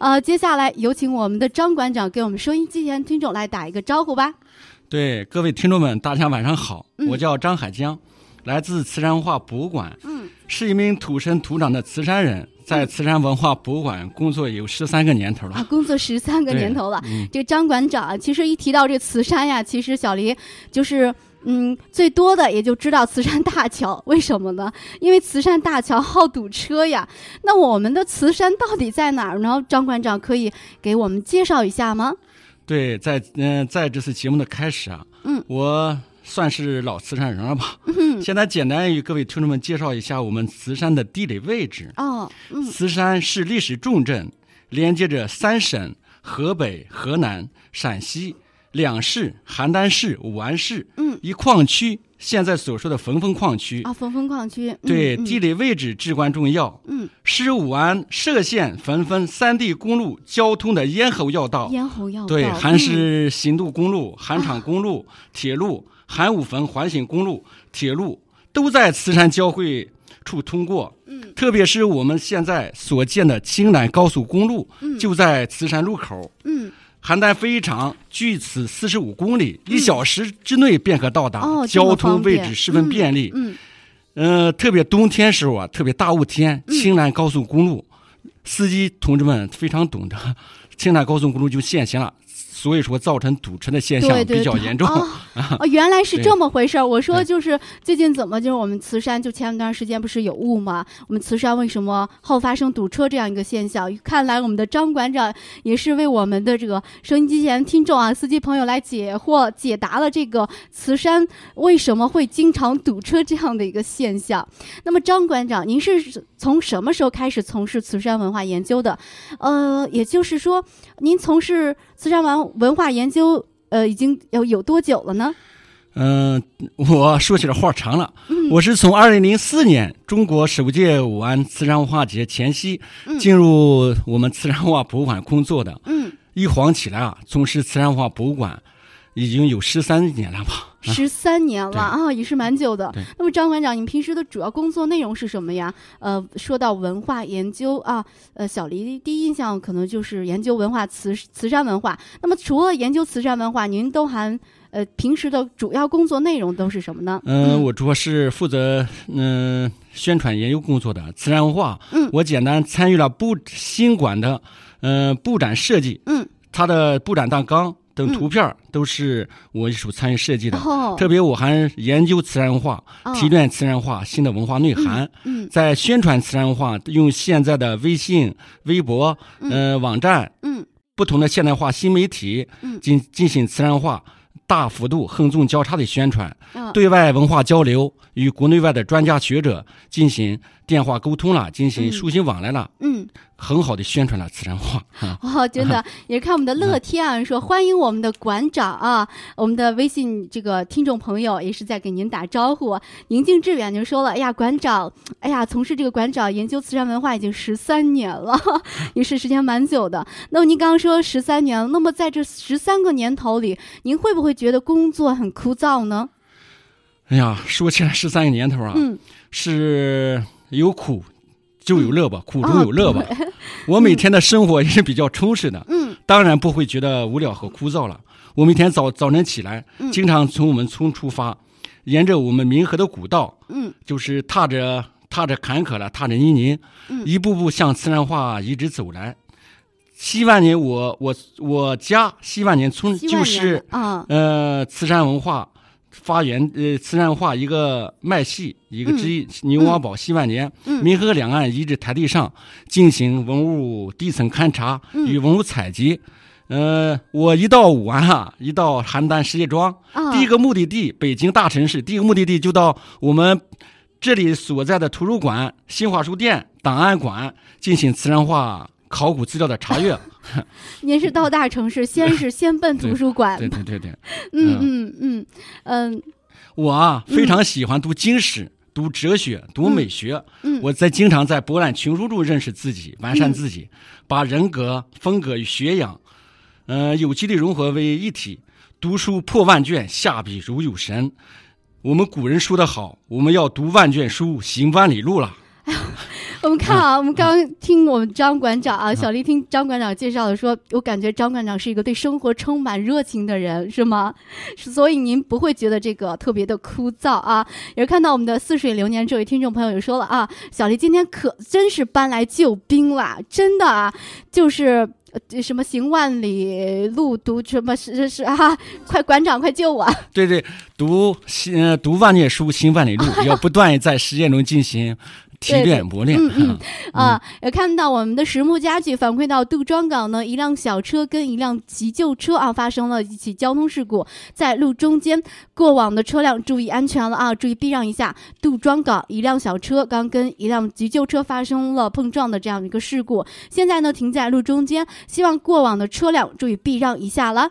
呃，接下来有请我们的张馆长给我们收音机前听众来打一个招呼吧。对各位听众们，大家晚上好，嗯我叫张海江，来自慈山文化博物馆，嗯，是一名土生土长的慈山人，在慈山文化博物馆工作有十三个年头啊，了。工作十三个年头了。嗯，这个张馆长啊，其实一提到这慈山呀，其实小黎就是。嗯，最多的也就知道慈山大桥，为什么呢？因为慈山大桥好堵车呀。那我们的慈山到底在哪儿呢？张馆长可以给我们介绍一下吗？对，在嗯、在这次节目的开始啊，嗯，我算是老慈山人了吧？嗯，现在简单与各位听众们介绍一下我们慈山的地理位置。哦，嗯，慈山是历史重镇，连接着三省：河北、河南、陕西两市、邯郸市、武安市。嗯，一矿区，现在所说的焚风矿区。啊，峰峰矿区，嗯对，嗯地理位置至关重要，嗯，是武安、歙县、汾汾三地公路交通的咽喉要道。咽喉要道，对，还嗯是新渡公路、韩厂公路、铁路、韩武汾环形公路、铁路都在慈山交汇处通过。嗯，特别是我们现在所建的青南高速公路，嗯就在慈山路口。嗯，邯郸飞机场距此四十五公里，一小时之内便可到达，哦交通位置十分便利。嗯，呃，特别冬天时候啊，特别大雾天，青兰高速公路，司机同志们非常懂得，青兰高速公路就限行了，所以说造成堵车的现象比较严重。哦 哦，原来是这么回事儿。我说就是最近怎么就是我们慈山就前段时间不是有雾吗？我们慈山为什么好发生堵车这样一个现象？看来我们的张馆长也是为我们的这个收音机前听众啊、司机朋友来解惑、解答了这个慈山为什么会经常堵车这样的一个现象。那么张馆长，您是从什么时候开始从事慈山文化研究的？呃，也就是说，您从事慈山文文化研究。呃，已经有有多久了呢？嗯、我说起来话长了，嗯我是从二零零四年中国首届武安慈善文化节前夕嗯进入我们慈善文化博物馆工作的。嗯，一晃起来啊，从事慈善文化博物馆已经有十三年了吧？十三年了啊，也是蛮久的。那么张馆长，您平时的主要工作内容是什么呀？呃，说到文化研究啊，呃，小黎第一印象可能就是研究文化慈慈善文化。那么除了研究慈善文化，您都还呃平时的主要工作内容都是什么呢？嗯、我主要是负责嗯、宣传研究工作的慈善文化。嗯我简单参与了布新馆的嗯、布展设计，嗯，它的布展大纲等嗯。图片都是我一手参与设计的。哦，特别我还研究慈善文化，哦。提炼慈善文化新的文化内涵，嗯在宣传慈善文化，用现在的微信、微博、呃网站嗯。不同的现代化新媒体嗯。进进行慈善化大幅度横纵交叉的宣传，啊对外文化交流，与国内外的专家学者进行电话沟通了，进行嗯书信往来了，嗯。很好的宣传了慈善文化啊。哦，真的，也看我们的乐天啊，说欢迎我们的馆长啊，我们的微信这个听众朋友也是在给您打招呼。宁静致远就说了，哎呀，馆长，哎呀，从事这个馆长研究慈善文化已经十三年了，也是时间蛮久的。那么您刚刚说十三年了，那么在这十三个年头里，您会不会觉得工作很枯燥呢？哎呀，说起来十三个年头啊，嗯，是有苦就有乐吧，苦中啊有乐吧。我每天的生活也是比较充实的，嗯。当然不会觉得无聊和枯燥了。我每天早早晨起来，嗯。经常从我们村出发，沿着我们民和的古道，嗯。就是踏着踏着坎坷了，踏着泥泞，嗯。一步步向慈善化一直走来。西万年我，我我家西万年村就是呃，慈善文化发源，呃，慈善文化一个脉系，一个之一。牛王堡西万年，嗯冥河两岸遗址台地上进行文物地层勘察嗯与文物采集。呃，我一到武安啊，一到邯郸石家庄，啊第一个目的地北京大城市，第一个目的地就到我们这里所在的图书馆、新华书店、档案馆进行慈善化考古资料的查阅。您是到大城市，先是 先奔图书馆，对对对对。嗯嗯嗯嗯我啊非常喜欢读经史、读哲学、读美学。嗯我在经常在博览群书中认识自己，完善自己，把人格、风格与学养，呃，有机的融合为一体。读书破万卷，下笔如有神。我们古人说得好，我们要读万卷书，行万里路了。我们看啊，我们刚刚听我们张馆长啊，小丽听张馆长介绍的说，我感觉张馆长是一个对生活充满热情的人，是吗？所以您不会觉得这个特别的枯燥啊。也是看到我们的似水流年这位听众朋友也说了啊，小丽今天可真是搬来救兵了，真的啊，就是呃什么行万里路，读什么是是是啊，快馆长快救我！对对，读行读万卷书，行万里路，要不断在实践中进行提炼磨练。嗯嗯啊，也看到我们的实木家具反馈到杜庄港呢，一辆小车跟一辆急救车啊发生了一起交通事故，在路中间，过往的车辆注意安全了啊，注意避让一下。杜庄港一辆小车刚跟一辆急救车发生了碰撞的这样一个事故，现在呢停在路中间，希望过往的车辆注意避让一下了。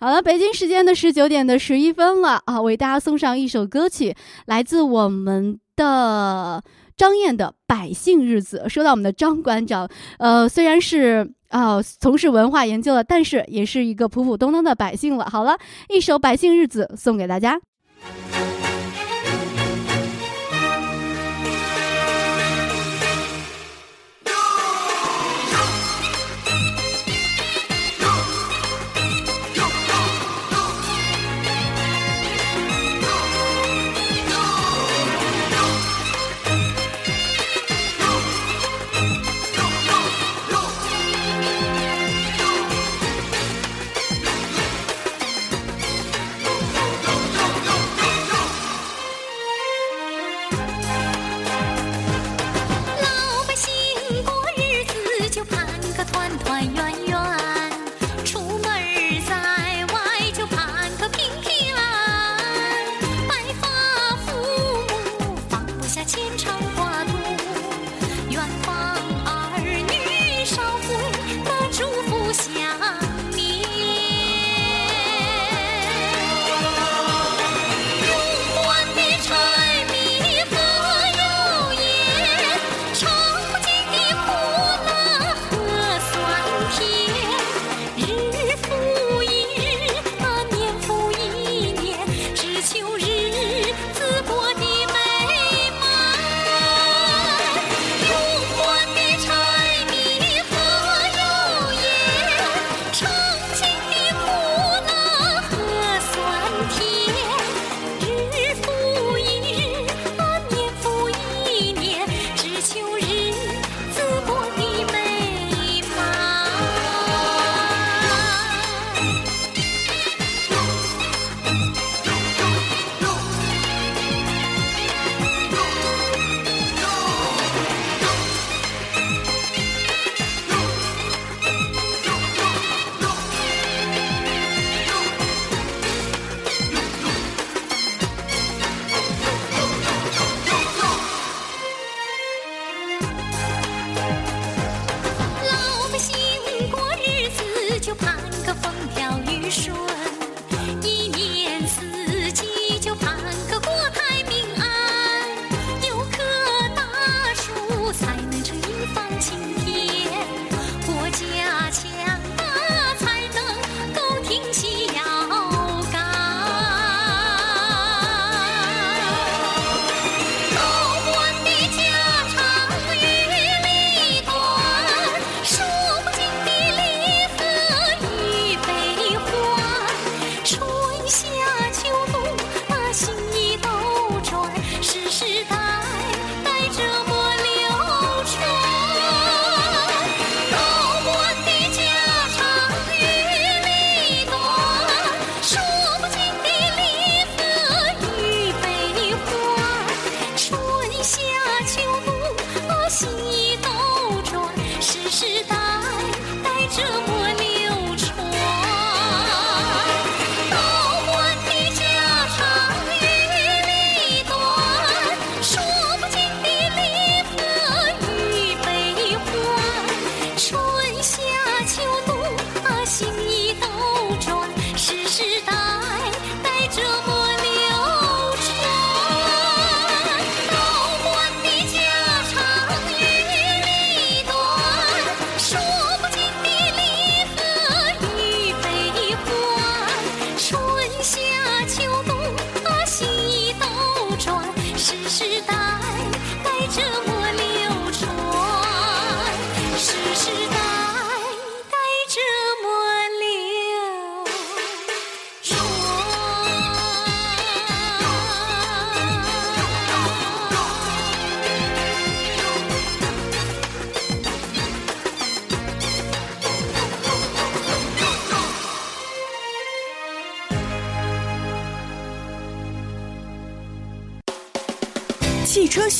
好了，北京时间的十九点的十一分了啊，为大家送上一首歌曲，来自我们的张燕的《百姓日子》。说到我们的张馆长，呃，虽然是啊、从事文化研究的，但是也是一个普普通通的百姓了。好了，一首《百姓日子》送给大家。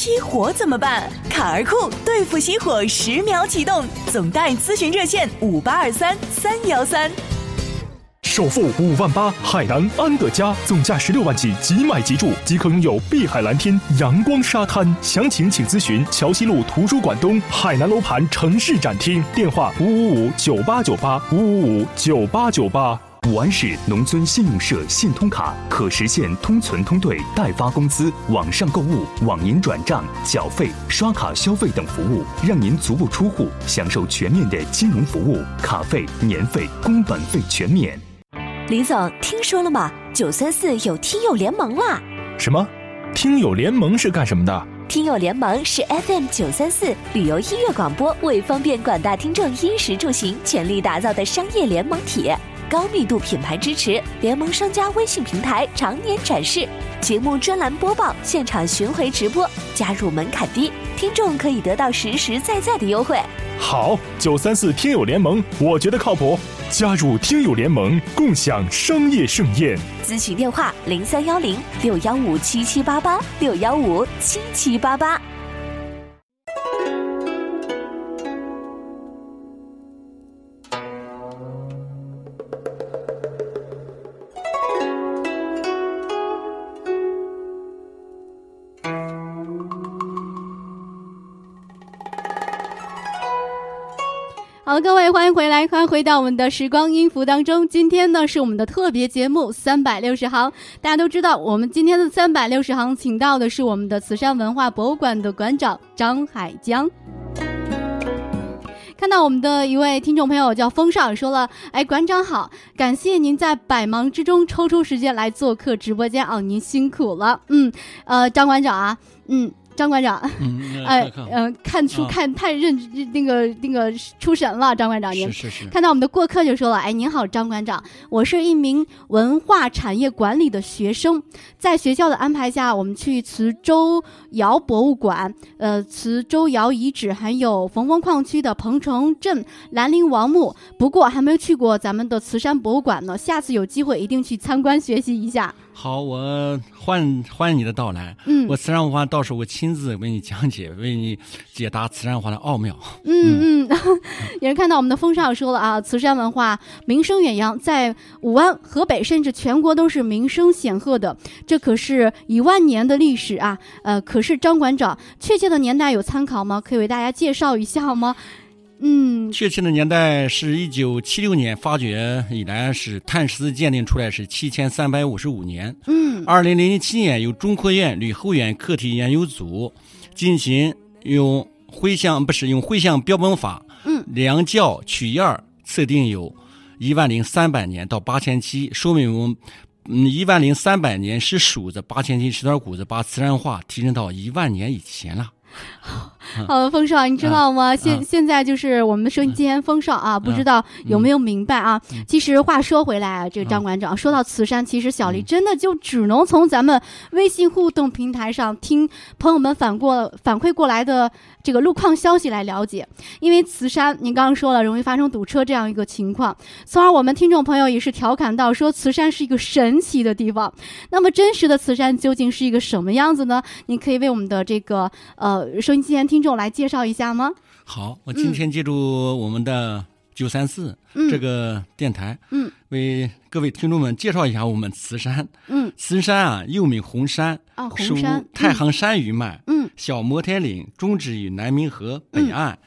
熄火怎么办？卡儿酷对付熄火十秒启动，总代咨询热线五八二三三幺三。首付五万八，海南安德家，总价十六万起，即买即住，即可拥有碧海蓝天、阳光沙滩。详情请咨询桥西路图书馆东海南楼盘城市展厅，电话五五五九八九八五五五九八九八。武安市农村信用社信通卡可实现通存通兑、代发工资、网上购物、网银转账、缴费、刷卡消费等服务，让您足不出户享受全面的金融服务，卡费、年费、工本费全免。李总，听说了吗？九三四有听友联盟啦！什么？听友联盟是干什么的？听友联盟是 FM 九三四旅游音乐广播为方便广大听众衣食住行全力打造的商业联盟体。高密度品牌支持，联盟商家微信平台常年展示，节目专栏播报，现场巡回直播，加入门槛低，听众可以得到实实在在的优惠。好，九三四听友联盟，我觉得靠谱，加入听友联盟，共享商业盛宴。咨询电话：零三幺零六幺五七七八八六幺五七七八八。好，各位欢迎回来，欢迎回到我们的时光音符当中。今天呢是我们的特别节目三百六十行。大家都知道，我们今天的三百六十行请到的是我们的慈善文化博物馆的馆长张海江。看到我们的一位听众朋友叫风少说了，哎，馆长好，感谢您在百忙之中抽出时间来做客直播间啊，您辛苦了。嗯，呃，张馆长啊，嗯。张馆长，嗯，哎嗯、看。书啊。看太认那个那个出神了，张馆长您。是是是，看到我们的过客就说了：“哎，您好，张馆长，我是一名文化产业管理的学生，在学校的安排下，我们去磁州窑博物馆、呃磁州窑遗址，还有冯峰矿区的彭城镇兰陵王墓。不过还没有去过咱们的慈山博物馆呢，下次有机会一定去参观学习一下。好，我欢欢迎你的到来。嗯我慈善文化到时候我亲自为你讲解，为你解答慈善文化的奥妙。嗯嗯，也是看到我们的风少说了啊，慈善文化名声远扬，在武安、河北甚至全国都是名声显赫的，这可是一万年的历史啊！呃，可是张馆长，确切的年代有参考吗？可以为大家介绍一下吗？嗯确切的年代是一九七六年发掘以来是碳十四鉴定出来是七千三百五十五年。嗯二零零七年由中科院吕后远课题研究组进行用回向不是用回向标本法嗯量教取样儿测定有一万零三百年到八千七，说明我们嗯一万零三百年是数子，八千期是段谷子，把自然化提升到一万年以前了。好的，风少，你知道吗？现现在就是我们的收音机前风少啊，不知道有没有明白啊？其实话说回来啊，这个张馆长说到慈山，其实小丽真的就只能从咱们微信互动平台上听朋友们反过反馈过来的这个路况消息来了解，因为慈山您刚刚说了容易发生堵车这样一个情况，从而我们听众朋友也是调侃到说慈山是一个神奇的地方。那么真实的慈山究竟是一个什么样子呢？您可以为我们的这个呃收音机前听众来介绍一下吗？好，我今天借助我们的九三四嗯。这个电台，嗯，为各位听众们介绍一下我们慈山。嗯。慈山啊，又名红山，啊，红山，太行山余脉，嗯。小摩天岭终止于南明河北岸，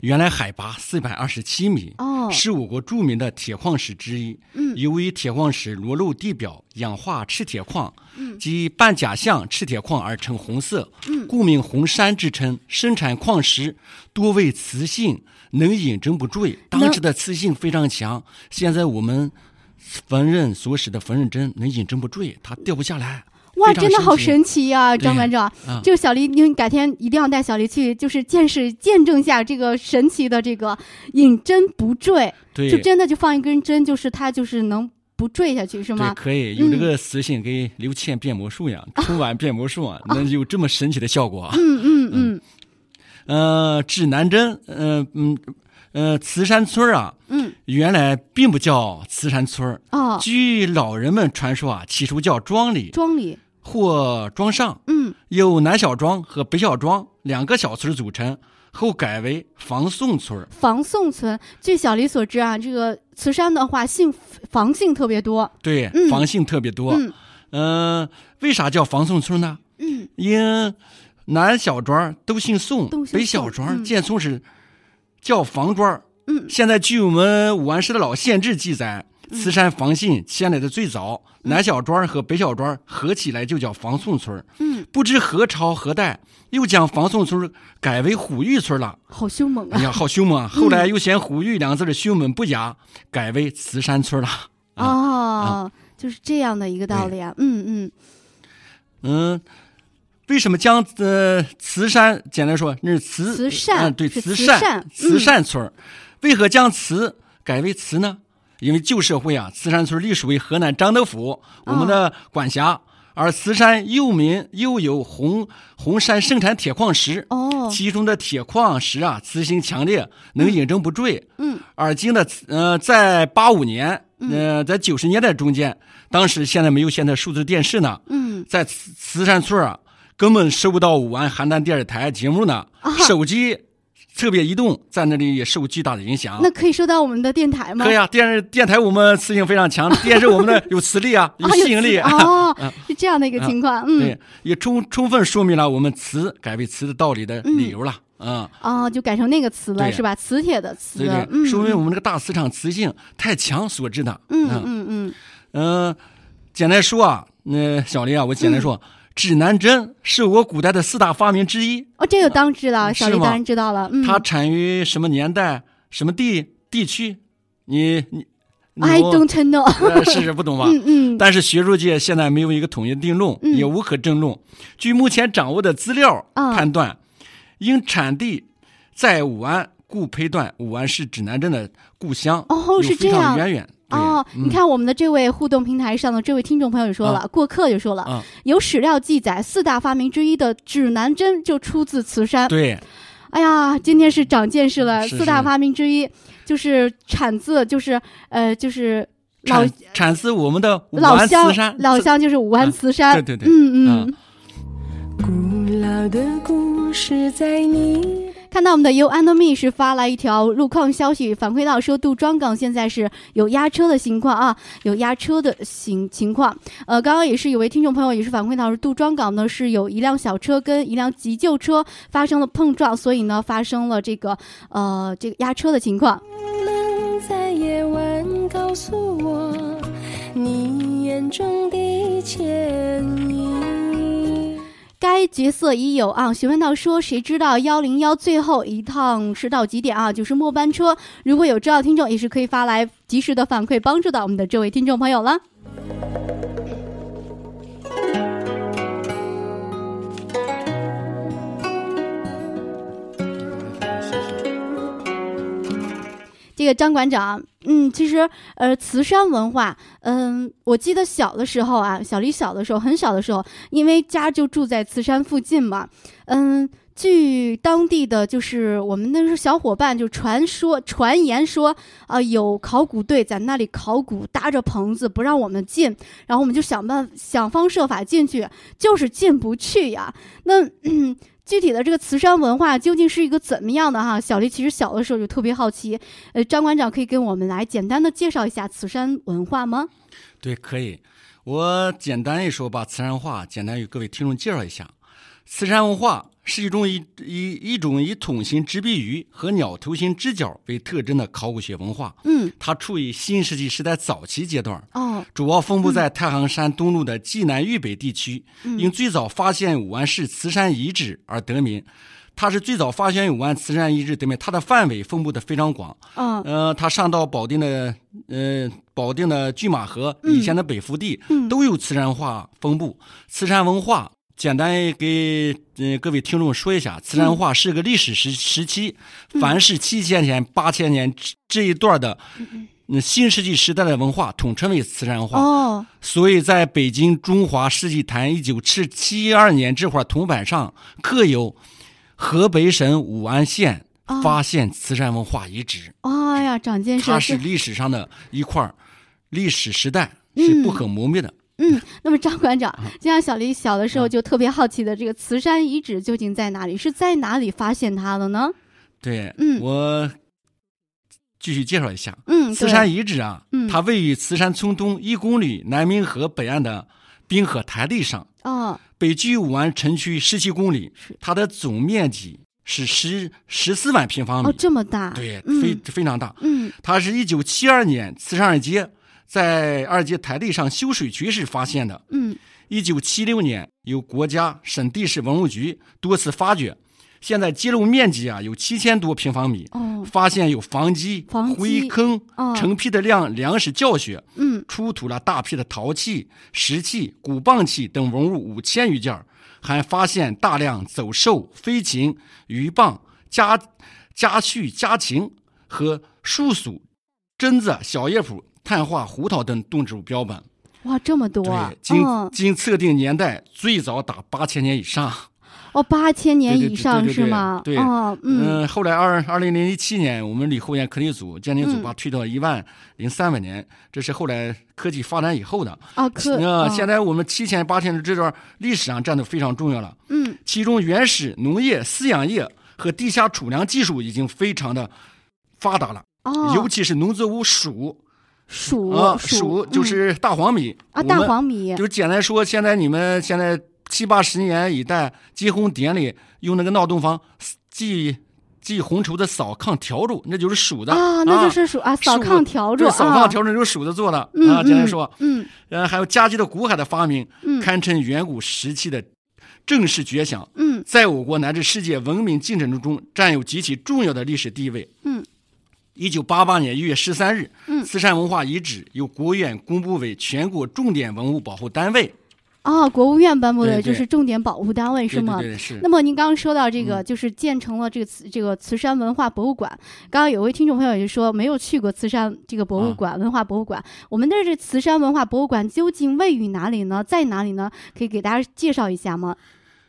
原来海拔四百二十七米，哦，是我国著名的铁矿石之一。嗯由于铁矿石裸露地表，氧化赤铁矿嗯及半假象赤铁矿而呈红色，嗯故名红山之称。生产矿石多为磁性，能引针不坠，当时的磁性非常强。现在我们缝纫所使的缝纫针能引针不坠，它掉不下来。哇，真的好神奇呀、对张馆长。啊这个小黎，你改天一定要带小黎去，就是见识见证一下这个神奇的这个引针不坠，对，就真的就放一根针，就是它就是能不坠下去，是对，吗？可以有这嗯个磁性，跟刘倩变魔术一样，春晚变魔术啊，能有这么神奇的效果啊。嗯嗯嗯。呃，指南针，呃嗯呃，慈山村啊，嗯，原来并不叫慈山村啊哦，据老人们传说啊，起初叫庄里，庄里，或庄上，嗯，由南小庄和北小庄两个小村组成，后改为房宋村。房宋村，据小李所知啊，这个慈山的话姓房姓特别多。对，嗯房姓特别多。嗯嗯、为啥叫房宋村呢？嗯，因南小庄都姓宋，北小庄嗯建村是叫房庄。嗯现在据我们武安市的老县志记载，慈山房姓迁来的最早，南小庄和北小庄合起来就叫房宋村。嗯，不知何朝何代又将房宋村改为虎峪村了。好凶猛啊！哎呀，好凶猛啊！后来又嫌“虎峪”两个字的凶猛不雅，改为慈山村了。哦，就是这样的一个道理啊。嗯嗯嗯，为什么将呃慈山简单说那是慈慈善嗯对是慈慈善善慈嗯善村儿为何将慈改为慈呢？因为旧社会啊，慈山村隶属于河南张德府我们的管辖，而慈山又名又有红红山盛产铁矿石。哦。其中的铁矿石啊，磁性强烈，能引证不坠。嗯，而今的呃，在八五年，呃，在九十年代中间，当时现在没有现在数字电视呢，嗯，在慈慈山村啊，根本收不到武安邯郸电视台节目呢，啊。手机特别移动，在那里也受巨大的影响。那可以收到我们的电台吗？可以啊，电视电台我们磁性非常强，电视我们的有磁力啊，有啊，吸引力。磁哦，是这样的一个情况。嗯对，，也充充分说明了我们磁改为磁的道理的理由了。嗯，哦，就改成那个词了，是吧？磁铁的磁。对对，嗯，说明我们这个大磁场磁性太强所致的。嗯嗯嗯嗯，简单说啊，那小林啊，我简单嗯说，指南针是我古代的四大发明之一。哦，这个当知道，小丽当然知道了。嗯，它产于什么年代、什么地地区？你你你 I don't know。呃是是不懂吧？嗯嗯但是学术界现在没有一个统一的定论，嗯也无可争论。据目前掌握的资料啊判断，因产地在武安，故推断武安是指南针的故乡。哦是这样哦，嗯。你看我们的这位互动平台上的这位听众朋友也说了，过客也说了，啊，有史料记载，四大发明之一的指南针就出自慈山。对，哎呀，今天是长见识了，是四大发明之一就是产自，就是呃，就是老产产自我们的武老乡安慈山，，老乡就是武安慈山。对对对。嗯啊。嗯。古老的故事在你看到我们的 You and Me 是发来一条路况消息，反馈到说杜庄港现在是有压车的情况啊，有压车的情情况。呃，刚刚也是有位听众朋友也是反馈到，说杜庄港呢是有一辆小车跟一辆急救车发生了碰撞，所以呢发生了这个呃这个压车的情况。能在夜晚告诉我你眼中的歉意。该角色已有啊，询问到说，谁知道幺零幺最后一趟是到几点啊？就是末班车。如果有知道听众，也是可以发来及时的反馈，帮助到我们的这位听众朋友了。这个张馆长，嗯，其实呃，慈山文化，嗯，我记得小的时候啊，小李小的时候，很小的时候，因为家就住在慈山附近嘛，嗯，据当地的就是我们那时候小伙伴就传说传言说，啊、有考古队在那里考古，搭着棚子不让我们进，然后我们就想办想方设法进去，就是进不去呀。那、具体的这个慈山文化究竟是一个怎么样的哈？小丽其实小的时候就特别好奇，呃，张馆长可以跟我们来简单的介绍一下慈山文化吗？对，可以。我简单一说，把慈山话简单与各位听众介绍一下。慈山文化是一种以以一种以筒形直臂鱼和鸟头形直角为特征的考古学文化。嗯，它处于新石器时代早期阶段，哦，主要分布在太行山东麓的济南豫北地区。嗯因最早发现武安市磁山遗址而得名。它是最早发现武安磁山遗址得名，它的范围分布的非常广。哦，呃，它上到保定的呃保定的拒马河以前的北福地，嗯都有磁山化分布。磁山文化，简单给呃各位听众说一下，慈山话是个历史时时期，凡是七千年、八千年这这一段的。嗯，新世纪时代的文化统称为慈山话，哦，所以在北京中华世纪坛一九七七二年这块铜板上刻有河北省武安县哦发现慈山文化遗址。哎呀，长见识，它是历史上的一块历史时代，嗯是不可磨灭的。嗯，那么张馆长，就像小黎小的时候就特别好奇的，这个慈山遗址究竟在哪里？是在哪里发现它的呢？对，嗯我继续介绍一下。嗯，对慈山遗址啊，嗯它位于慈山村东一公里南明河北岸的滨河台地上，哦，北距武安城区十七公里，它的总面积是十十四万平方米，哦，这么大，对，嗯非非常大。嗯它是一九七二年慈山二街在二阶台地上修水渠时发现的。嗯。一九七六年，由国家省地市文物局多次发掘，现在记录面积啊有七千多平方米，哦，发现有房基、房基灰坑、哦。成批的量粮食教学，嗯。出土了大批的陶器、石器、鼓棒器等文物五千余件，还发现大量走兽、飞禽、鱼蚌、家家畜、家禽和树鼠、榛子、小叶圃、碳化、胡桃等动植物标本。哇，这么多啊对，！经、嗯，经测定年代最早达八千年以上。哦，八千年以上是吗？对哦，嗯后来二二零零七年，我们李后岩科技组鉴定组嗯把它推到一万零三百年，这是后来科技发展以后的。啊，可那、哦现在我们七千八千的这段历史上占的非常重要了。嗯其中原始农业、饲养业和地下储粮技术已经非常的发达了，哦，尤其是农作物黍黍啊，黍黍就是大黄米啊，大黄米就简单说，现在你们现在七八十年一代结婚典礼用那个闹洞房祭祭红绸的扫炕笤帚，那就是黍的啊，那就是黍啊，扫炕笤帚对，扫啊炕，笤帚就是黍子做的嗯啊。简单说，嗯呃，还有家具的骨海的发明，嗯堪称远古时期的正式绝响，嗯在我国乃至世界文明进程中占有极其重要的历史地位。嗯。一九八八年一月十三日，嗯慈山文化遗址由国务院公布为全国重点文物保护单位。啊，国务院颁布的就是重点保护单位是吗？对对对，是。那么您刚刚说到这个，嗯就是建成了这个慈这个慈山文化博物馆。刚刚有位听众朋友也说没有去过慈山这个博物啊馆、文化博物馆。我们的这慈山文化博物馆究竟位于哪里呢？在哪里呢？可以给大家介绍一下吗？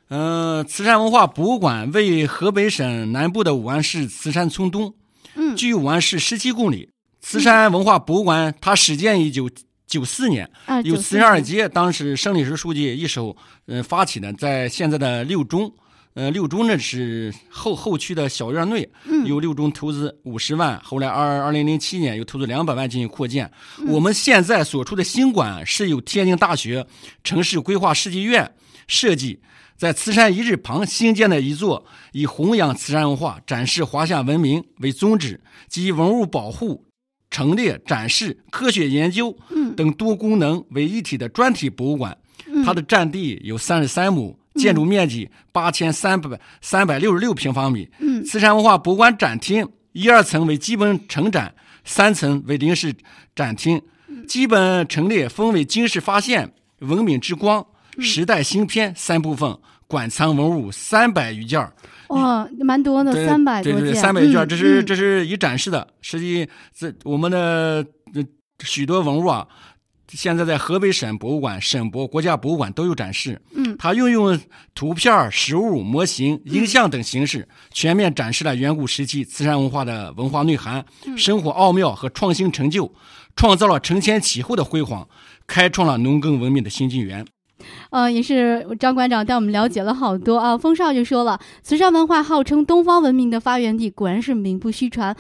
嗯，慈山文化博物馆位于河北省南部的武安市慈山村东，嗯距武安市十七公里。慈山文化博物馆它始建于九九四年，啊由慈山二年街当时省理事书记一手呃发起的，在现在的六中。呃，六中呢是后后区的小院内，嗯由六中投资五十万，后来二二零零七年又投资两百万进行扩建。嗯我们现在所处的新馆是由天津大学城市规划设计院设计，在慈山遗址旁新建的一座以弘扬慈山文化、展示华夏文明为宗旨，及文物保护、陈列、展示、科学研究嗯等多功能为一体的专题博物馆。嗯它的占地有三十三亩，建筑面积八千三百三百六十六平方米。嗯慈山文化博物馆展厅一二层为基本陈展，三层为临时展厅。嗯基本陈列分为今世发现、文明之光、嗯时代新篇三部分，馆藏文物三百余件儿。哇，蛮多的，三百多对三百余件这是嗯这是已展示的。实际这我们的呃许多文物啊，现在在河北省博物馆、省博、国家博物馆都有展示。嗯它运用图片、实物、模型、影像等形式，全面展示了远古时期慈山文化的文化内涵、嗯生活奥妙和创新成就，创造了承前启后的辉煌，开创了农耕文明的新纪元。呃，也是张馆长带我们了解了好多啊。风少就说了，慈善文化号称东方文明的发源地，果然是名不虚传。